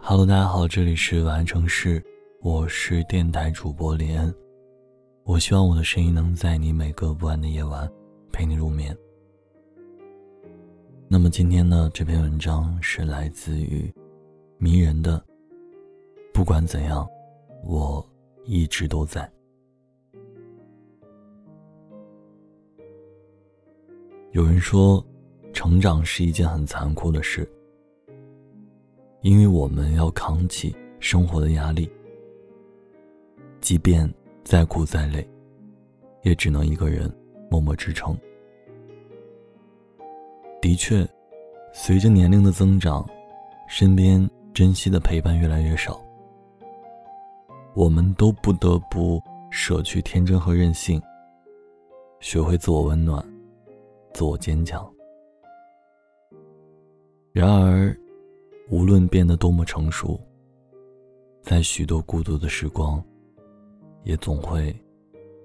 Hello，大家好，这里是晚安城市，我是电台主播林恩。我希望我的声音能在你每个不安的夜晚陪你入眠。那么今天呢，这篇文章是来自于迷人的。不管怎样，我一直都在。有人说，成长是一件很残酷的事。因为我们要扛起生活的压力，即便再苦再累，也只能一个人默默支撑。的确，随着年龄的增长，身边珍惜的陪伴越来越少，我们都不得不舍去天真和任性，学会自我温暖，自我坚强。然而。无论变得多么成熟，在许多孤独的时光，也总会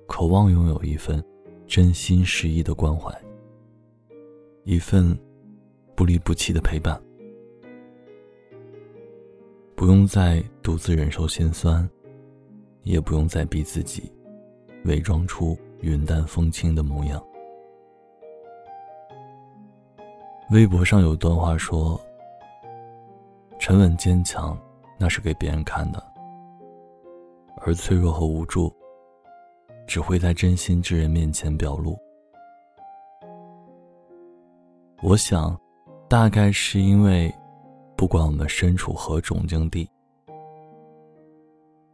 渴望拥有一份真心实意的关怀，一份不离不弃的陪伴。不用再独自忍受心酸，也不用再逼自己伪装出云淡风轻的模样。微博上有段话说。沉稳坚强，那是给别人看的；而脆弱和无助，只会在真心之人面前表露。我想，大概是因为，不管我们身处何种境地，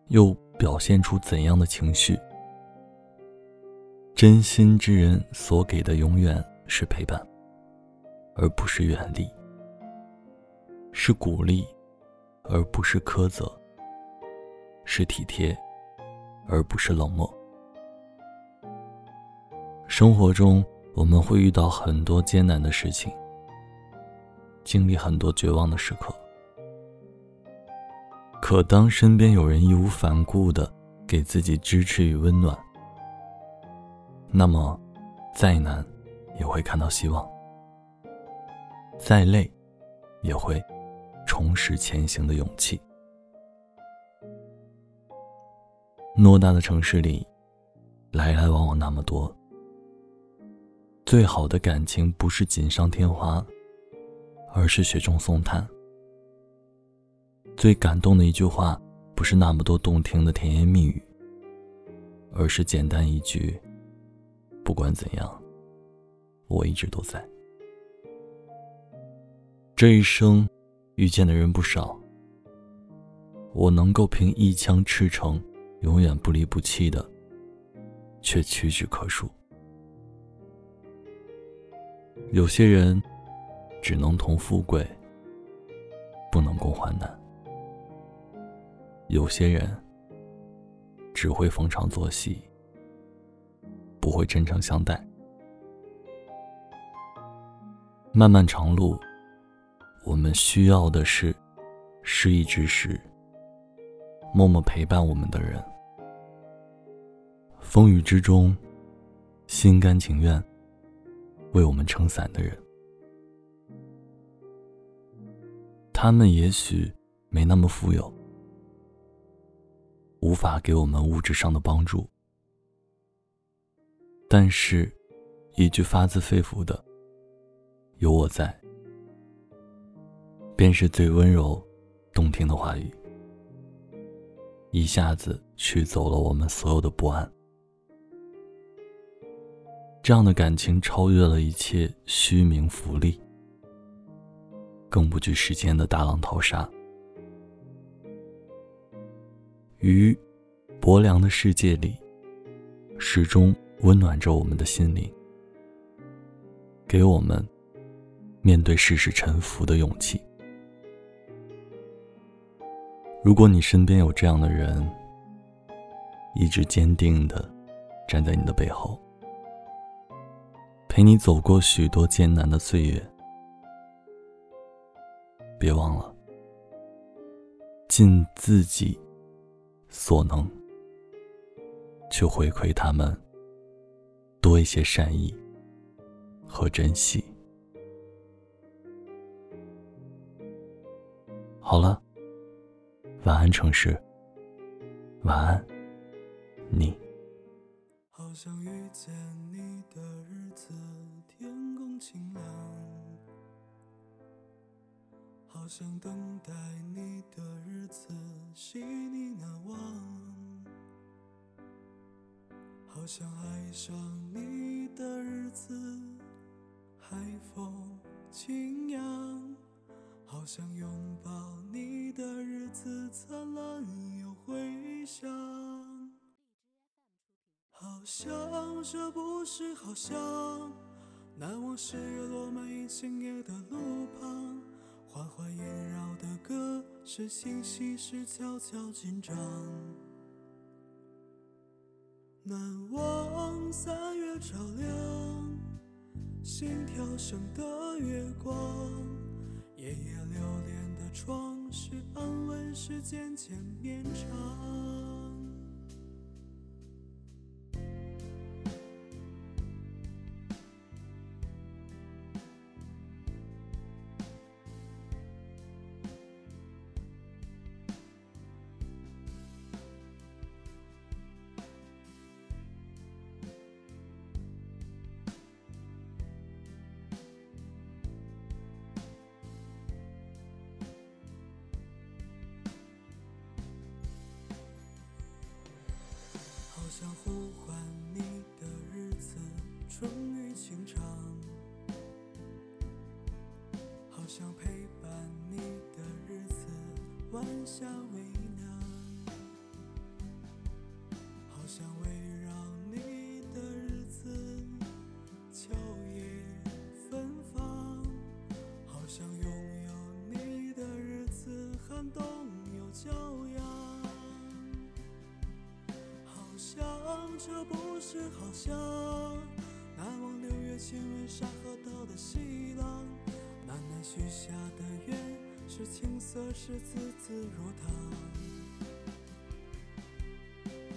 又表现出怎样的情绪，真心之人所给的永远是陪伴，而不是远离。是鼓励，而不是苛责；是体贴，而不是冷漠。生活中，我们会遇到很多艰难的事情，经历很多绝望的时刻。可当身边有人义无反顾的给自己支持与温暖，那么，再难也会看到希望，再累也会。重拾前行的勇气。偌大的城市里，来来往往那么多。最好的感情不是锦上添花，而是雪中送炭。最感动的一句话，不是那么多动听的甜言蜜语，而是简单一句：“不管怎样，我一直都在。”这一生。遇见的人不少，我能够凭一腔赤诚，永远不离不弃的，却屈指可数。有些人只能同富贵，不能共患难；有些人只会逢场作戏，不会真诚相待。漫漫长路。我们需要的是失意之时默默陪伴我们的人，风雨之中心甘情愿为我们撑伞的人。他们也许没那么富有，无法给我们物质上的帮助，但是，一句发自肺腑的“有我在”。便是最温柔、动听的话语，一下子驱走了我们所有的不安。这样的感情超越了一切虚名浮利，更不惧时间的大浪淘沙。于薄凉的世界里，始终温暖着我们的心灵，给我们面对世事沉浮的勇气。如果你身边有这样的人，一直坚定的站在你的背后，陪你走过许多艰难的岁月，别忘了尽自己所能，去回馈他们多一些善意和珍惜。好了。晚安，城市。晚安，你。好想遇见你的日子，天空晴朗；好想等待你的日子，细腻难忘；好想爱上你的日子，海风轻扬；好想拥抱的日子，灿烂又回响。好像这不是好像，难忘是月落满一千叶的路旁，缓缓萦绕的歌是心细时悄悄紧张。难忘三月照亮，心跳声的月光，夜夜流连的窗是安稳是渐渐绵长。好想呼唤你的日子，终于清长；好想陪伴你的日子，晚霞微。这不是好像，难忘六月亲吻沙河道的细浪，难耐许下的愿是青涩时字字如糖，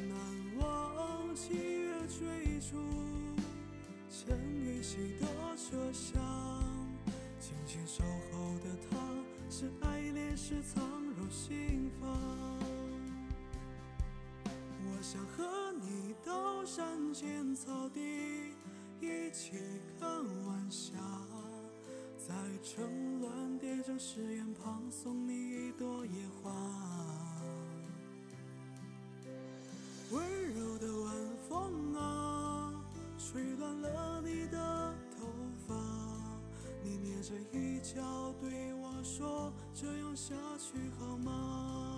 难忘七月追逐陈雨溪的车厢，轻轻守候的他是爱恋是藏入心房。我想和青草地，一起看晚霞，在城外叠着誓言，旁送你一朵野花。温柔的晚风啊，吹乱了你的头发，你捏着衣角对我说：“这样下去好吗？”